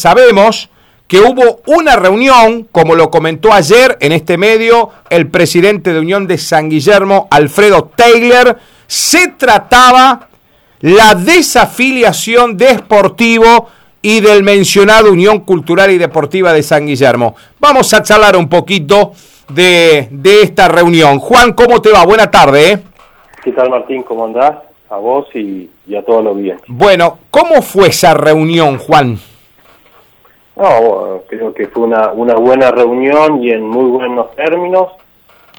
sabemos que hubo una reunión, como lo comentó ayer en este medio el presidente de Unión de San Guillermo, Alfredo Taylor, se trataba la desafiliación de Sportivo y del mencionado Unión Cultural y Deportiva de San Guillermo. Vamos a charlar un poquito de, esta reunión. Juan, ¿cómo te va? Buena tarde. ¿eh? ¿Qué tal Martín? ¿Cómo andás? A vos y, a todos los días. Bueno, ¿cómo fue esa reunión, Juan? No, creo que fue una, una buena reunión y en muy buenos términos.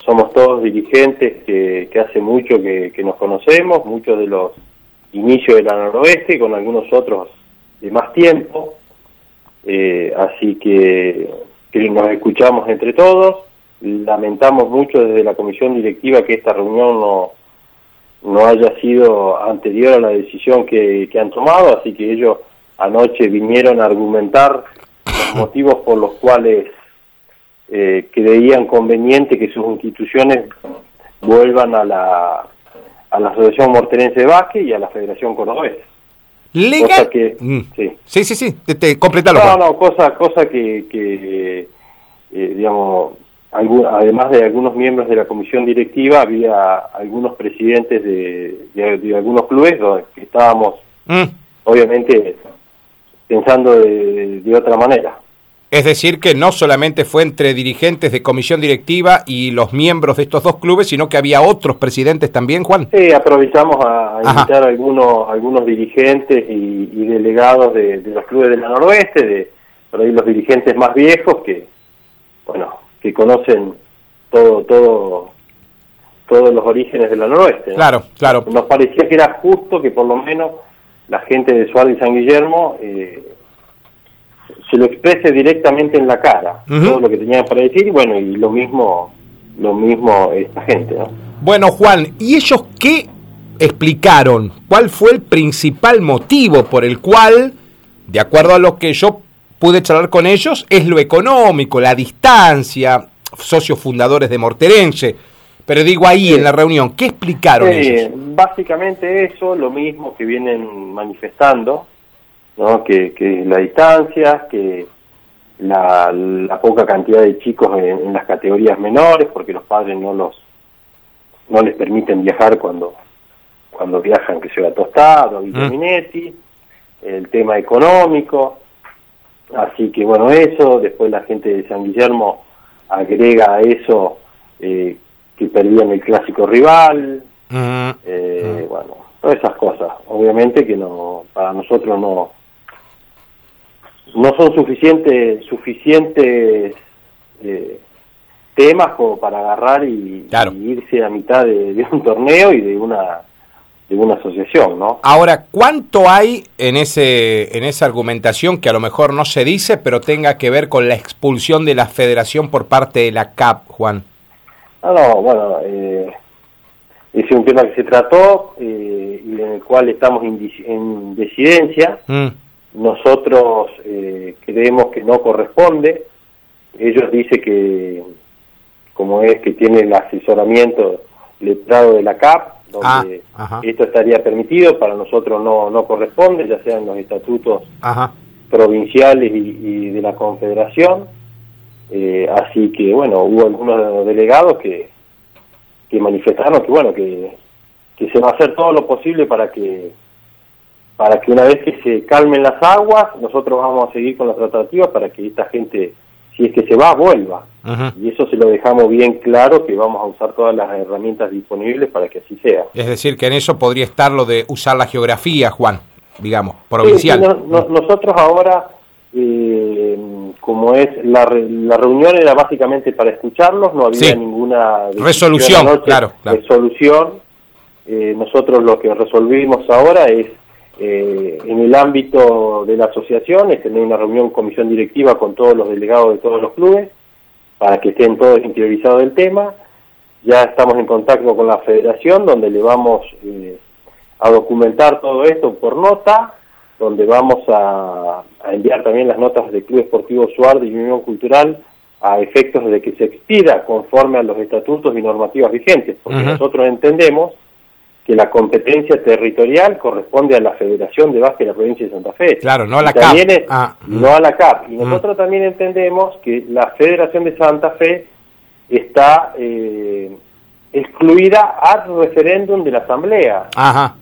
Somos todos dirigentes que, que hace mucho que, que nos conocemos, muchos de los inicios de la noroeste, con algunos otros de más tiempo, eh, así que, nos escuchamos entre todos. Lamentamos mucho desde la comisión directiva que esta reunión no, no haya sido anterior a la decisión que, han tomado, así que ellos anoche vinieron a argumentar motivos por los cuales eh, creían conveniente que sus instituciones vuelvan a la, a la Asociación Mortenense de Básquet y a la Federación Cordobesa. Legal. que, mm. sí. sí, sí, sí, te, completalo. No, no, cosa, cosa que, que eh, digamos, además de algunos miembros de la comisión directiva, había algunos presidentes de, de, algunos clubes que estábamos, mm. obviamente, pensando de, de otra manera. Es decir, que no solamente fue entre dirigentes de comisión directiva y los miembros de estos dos clubes, sino que había otros presidentes también, Juan. Sí, aprovechamos a, invitar a algunos, algunos dirigentes y, delegados de, los clubes de la noroeste, de por ahí los dirigentes más viejos que, bueno, que conocen todo, todo, todos los orígenes de la noroeste. Claro, claro. Nos parecía que era justo que por lo menos la gente de Suárez y San Guillermo eh, se lo exprese directamente en la cara, todo lo que tenían para decir, y bueno, y lo mismo, lo mismo esta gente, ¿no? Bueno, Juan, ¿y ellos qué explicaron? ¿Cuál fue el principal motivo por el cual, de acuerdo a lo que yo pude charlar con ellos, es lo económico, la distancia, socios fundadores de Morterense? Pero digo ahí en la reunión, ¿qué explicaron ellos? Básicamente eso, lo mismo que vienen manifestando, ¿no? que, que la distancia, que la, poca cantidad de chicos en, las categorías menores, porque los padres no los no les permiten viajar cuando cuando viajan, que sea Tostado, Villaminetti, mm. el tema económico, así que bueno, eso, después la gente de San Guillermo agrega a eso eh, que perdían el clásico rival, mm. Eh, mm. bueno, todas esas cosas, obviamente que no para nosotros no no son suficientes suficientes eh, temas como para agarrar y, irse a mitad de, un torneo y de una de una asociación, ¿no? Ahora, ¿cuánto hay en ese en esa argumentación que a lo mejor no se dice, pero tenga que ver con la expulsión de la Federación por parte de la CAP, Juan? Ah, no, bueno, eh, es un tema que se trató eh, y en el cual estamos en, en disidencia. Mm. Nosotros eh, creemos que no corresponde. Ellos dicen que, como es que tiene el asesoramiento letrado de la CAP, donde ah, esto estaría permitido, para nosotros no, no corresponde, ya sean los estatutos provinciales y, de la Confederación. Eh, así que, bueno, hubo algunos delegados que, que manifestaron que, bueno, que, que se va a hacer todo lo posible para que para que una vez que se calmen las aguas, nosotros vamos a seguir con la tratativa para que esta gente, si es que se va, vuelva. Y eso se lo dejamos bien claro, que vamos a usar todas las herramientas disponibles para que así sea. Es decir, que en eso podría estar lo de usar la geografía, Juan, digamos, provincial. nosotros ahora, eh, como es, la, la reunión era básicamente para escucharlos, no había ninguna... Resolución, claro, Resolución. Eh, nosotros lo que resolvimos ahora es eh, en el ámbito de la asociación es tener una reunión comisión directiva con todos los delegados de todos los clubes para que estén todos interiorizados del tema. Ya estamos en contacto con la federación donde le vamos eh, a documentar todo esto por nota, donde vamos a, enviar también las notas del Club Esportivo Suárez y Unión Cultural a efectos de que se expida conforme a los estatutos y normativas vigentes, porque nosotros entendemos que la competencia territorial corresponde a la Federación de Básquet de la provincia de Santa Fe. Claro, no a la CAP. Ah, no a la CAP. Y mm. nosotros también entendemos que la Federación de Santa Fe está eh, excluida al referéndum de la Asamblea. Ajá.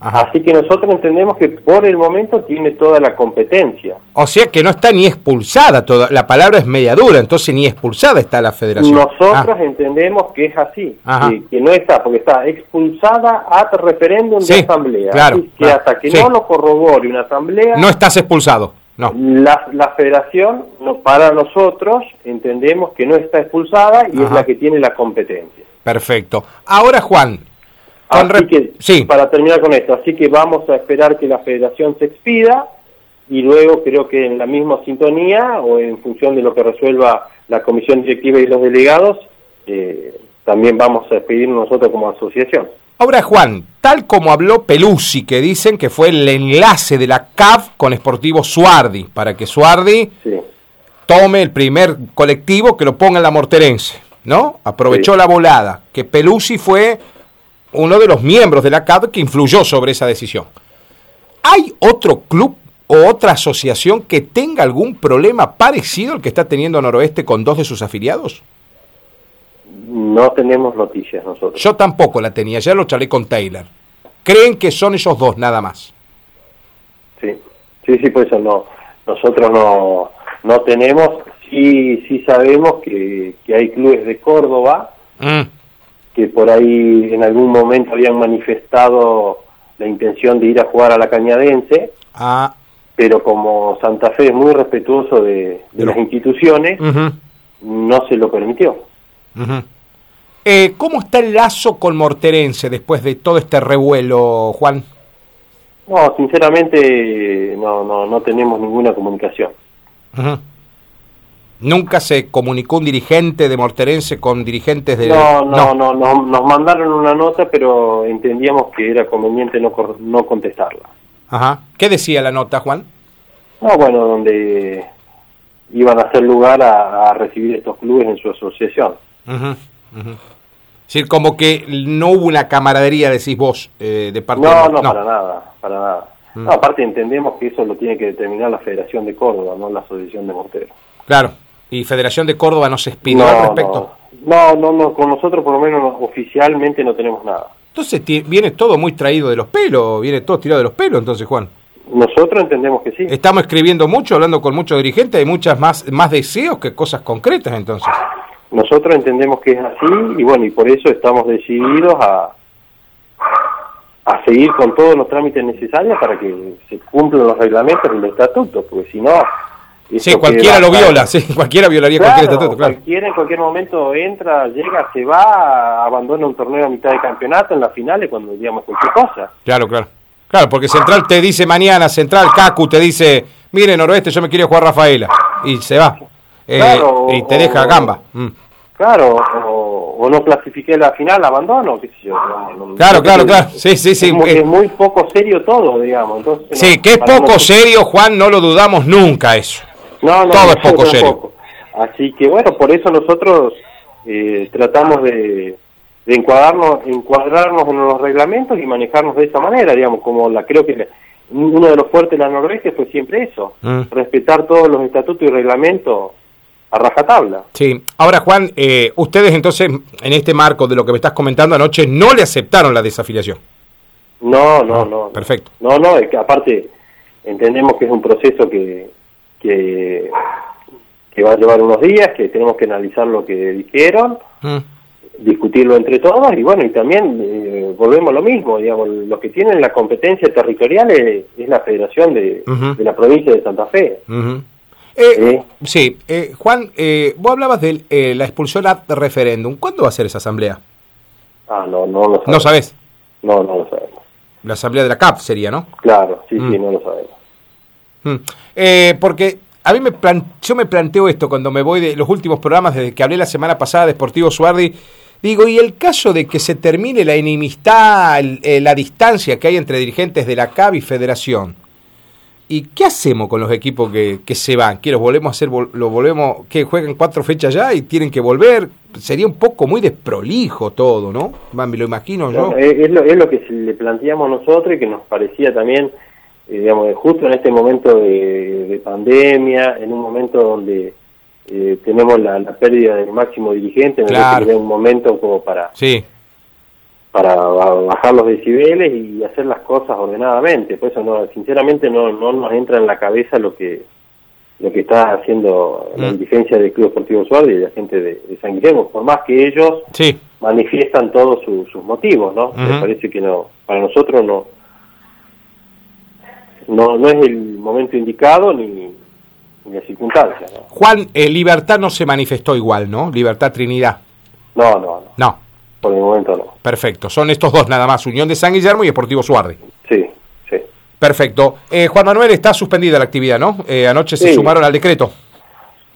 Así que nosotros entendemos que por el momento tiene toda la competencia. O sea que no está ni expulsada, toda, la palabra es media dura, entonces ni expulsada está la federación. Nosotros ah. entendemos que es así, que, no está, porque está expulsada a referéndum de asamblea. Claro, que hasta que no lo corrobore una asamblea... No estás expulsado. No. La, la federación, no, para nosotros, entendemos que no está expulsada y es la que tiene la competencia. Perfecto. Ahora, Juan, Así que, sí. para terminar con esto, así que vamos a esperar que la federación se expida y luego creo que en la misma sintonía o en función de lo que resuelva la comisión directiva y los delegados, eh, también vamos a expedir nosotros como asociación. Ahora, Juan, tal como habló Pelusi, que dicen que fue el enlace de la CAF con Sportivo Suardi, para que Suardi tome el primer colectivo que lo ponga en la morterense, ¿no? Aprovechó la volada, que Pelusi fue uno de los miembros de la CAD que influyó sobre esa decisión. ¿Hay otro club o otra asociación que tenga algún problema parecido al que está teniendo Noroeste con dos de sus afiliados? No tenemos noticias nosotros. Yo tampoco la tenía, ya lo charlé con Taylor. ¿Creen que son esos dos nada más? Sí, sí, sí, pues eso no. Nosotros no, no tenemos, sí, sí sabemos que, hay clubes de Córdoba mm que por ahí en algún momento habían manifestado la intención de ir a jugar a la Cañadense, ah. pero como Santa Fe es muy respetuoso de, las instituciones, no se lo permitió. eh, ¿Cómo está el lazo con Morterense después de todo este revuelo, Juan? No, sinceramente no, no, no tenemos ninguna comunicación. ¿Nunca se comunicó un dirigente de Morterense con dirigentes de...? No, no, no, nos mandaron una nota, pero entendíamos que era conveniente no, no contestarla. Ajá. ¿Qué decía la nota, Juan? No, bueno, donde iban a hacer lugar a, recibir estos clubes en su asociación. Es decir, como que no hubo una camaradería, decís vos, eh, de parte no, No, para nada, para nada. Mm. No, aparte entendemos que eso lo tiene que determinar la Federación de Córdoba, no la Asociación de Morteros. Claro, ¿Y Federación de Córdoba no se expidió al respecto? No, no, no, con nosotros por lo menos oficialmente no tenemos nada. Entonces viene todo muy traído de los pelos, viene todo tirado de los pelos entonces, Juan. Nosotros entendemos que sí. Estamos escribiendo mucho, hablando con muchos dirigentes, hay muchas más, más deseos que cosas concretas entonces. Nosotros entendemos que es así y bueno, y por eso estamos decididos a, a seguir con todos los trámites necesarios para que se cumplan los reglamentos del estatuto, porque si no, Sí, cualquiera lo viola, sí, cualquiera violaría cualquier estatuto, claro. Cualquiera en cualquier momento entra, llega, se va, abandona un torneo a mitad de campeonato en las finales cuando digamos cualquier cosa. Claro, claro. Claro, porque Central te dice mañana, Central Cacu te dice, mire Noroeste, yo me quiero jugar Rafaela, y se va. Eh, y te deja gamba. Mm. Claro, o, no clasifiqué la final, abandono, qué sé yo. claro, claro, claro. Sí, sí, sí. Es muy, poco serio todo, digamos. Entonces, sí, que es poco serio, Juan, no lo dudamos nunca eso. No, no, Todo es poco serio. Así que bueno, por eso nosotros eh, tratamos de, de, encuadrarnos, encuadrarnos en los reglamentos y manejarnos de esa manera, digamos, como la creo que uno de los fuertes de la Noruega fue siempre eso, mm. respetar todos los estatutos y reglamentos a rajatabla. Sí, ahora Juan, eh, ustedes entonces, en este marco de lo que me estás comentando anoche, no le aceptaron la desafiliación. No, no, ah, no. Perfecto. No, no, es que aparte entendemos que es un proceso que, que, va a llevar unos días, que tenemos que analizar lo que dijeron, mm. discutirlo entre todos y bueno, y también eh, volvemos a lo mismo, digamos, los que tienen la competencia territorial es, la Federación de, la provincia de Santa Fe. Eh, sí, eh, Juan, vos hablabas de la expulsión a referéndum. ¿Cuándo va a ser esa asamblea? Ah, no, no lo sabemos. ¿No sabes? No, no lo sabemos. La asamblea de la CAP sería, ¿no? Claro, sí, sí, mm. no lo sabemos. Mm. Eh, porque a mí me yo me planteo esto cuando me voy de los últimos programas, desde que hablé la semana pasada de Sportivo Suardi, digo, y el caso de que se termine la enemistad, eh, la distancia que hay entre dirigentes de la CAB y Federación, ¿Y qué hacemos con los equipos que, que se van? ¿Que los volvemos a hacer, los volvemos, que juegan cuatro fechas ya y tienen que volver? Sería un poco muy desprolijo todo, ¿no? Me lo imagino yo. es, lo, es lo que le planteamos nosotros y que nos parecía también, eh, digamos, justo en este momento de, pandemia, en un momento donde eh, tenemos la, pérdida del máximo dirigente, en claro. un momento como para... Sí para bajar los decibeles y hacer las cosas ordenadamente. Por eso, no, sinceramente, no, no nos entra en la cabeza lo que lo que está haciendo la dirigencia mm. del Club Deportivo Suárez y la gente de, San Guillermo, por más que ellos manifiestan todos sus motivos, ¿no? Me parece que no, para nosotros no, no, no es el momento indicado ni, ni la circunstancia. Juan, eh, Libertad no se manifestó igual, ¿no? Libertad Trinidad. No, no, no. No. Por el momento no. Perfecto. Son estos dos nada más, Unión de San Guillermo y Deportivo Suardi. Sí, sí. Perfecto. Eh, Juan Manuel, está suspendida la actividad, ¿no? Eh, anoche se sumaron al decreto.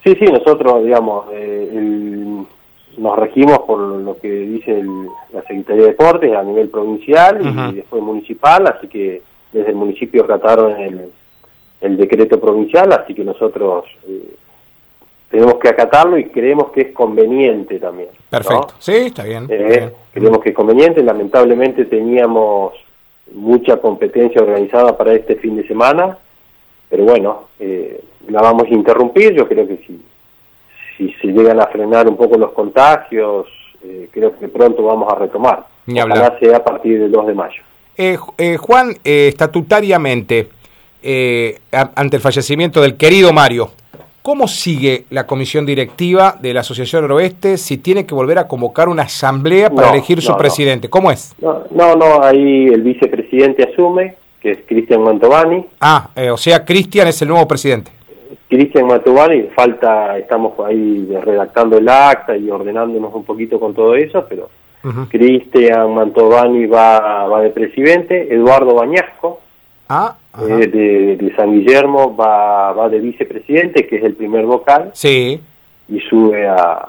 Sí, sí, nosotros, digamos, eh, nos regimos por lo que dice la Secretaría de Deportes a nivel provincial y después municipal, así que desde el municipio trataron el, el decreto provincial, así que nosotros tenemos que acatarlo y creemos que es conveniente también. Perfecto, sí, está bien, eh, Creemos que es conveniente, lamentablemente teníamos mucha competencia organizada para este fin de semana, pero bueno, eh, la vamos a interrumpir, yo creo que si, si se llegan a frenar un poco los contagios, eh, creo que pronto vamos a retomar. Ni Ojalá sea a partir del 2 de mayo. Juan, estatutariamente, ante el fallecimiento del querido Mario, ¿Cómo sigue la comisión directiva de la Asociación Noroeste si tiene que volver a convocar una asamblea para elegir su presidente? ¿Cómo es? No, no, no, ahí el vicepresidente asume, que es Cristian Mantovani. Ah, eh, o sea, Cristian es el nuevo presidente. Cristian Mantovani, falta, estamos ahí redactando el acta y ordenándonos un poquito con todo eso, pero Cristian Mantovani va, va de presidente, Eduardo Bañasco, ah, eh, de, San Guillermo va, va de vicepresidente, que es el primer vocal, sí. y sube a,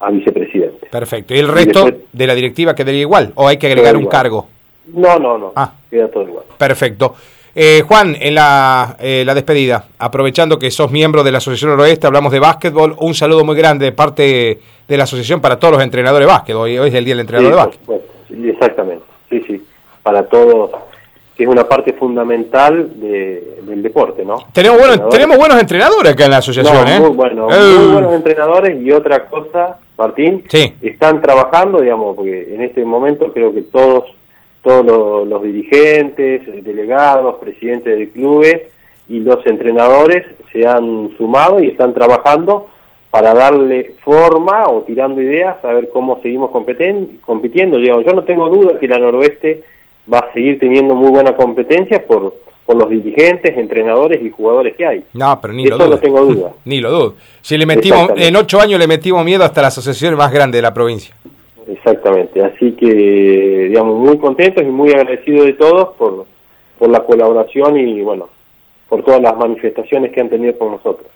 a vicepresidente. Perfecto. ¿Y el resto de la directiva quedaría igual o hay que agregar un cargo? No, no, no. Ah. Queda todo igual. Perfecto. Eh, Juan, en la, eh, la despedida, aprovechando que sos miembro de la Asociación Noroeste, hablamos de básquetbol, un saludo muy grande de parte de la asociación para todos los entrenadores de básquet. Hoy, es el día del entrenador de básquet. exactamente, sí, sí, para todos que es una parte fundamental del deporte, ¿no? Tenemos buenos, tenemos buenos entrenadores acá en la asociación, ¿eh? Muy, bueno, muy buenos entrenadores y otra cosa, Martín, sí. están trabajando, digamos, porque en este momento creo que todos todos los, dirigentes, delegados, presidentes de clubes y los entrenadores se han sumado y están trabajando para darle forma o tirando ideas a ver cómo seguimos compitiendo. Yo no tengo duda que la noroeste va a seguir teniendo muy buena competencia por, por los dirigentes, entrenadores y jugadores que hay. No, pero ni lo dudo. no tengo duda. ni lo dudo. Si le metimos, en ocho años le metimos miedo hasta la asociación más grande de la provincia. Exactamente, así que, digamos, muy contentos y muy agradecidos de todos por, por la colaboración y, bueno, por todas las manifestaciones que han tenido con nosotros.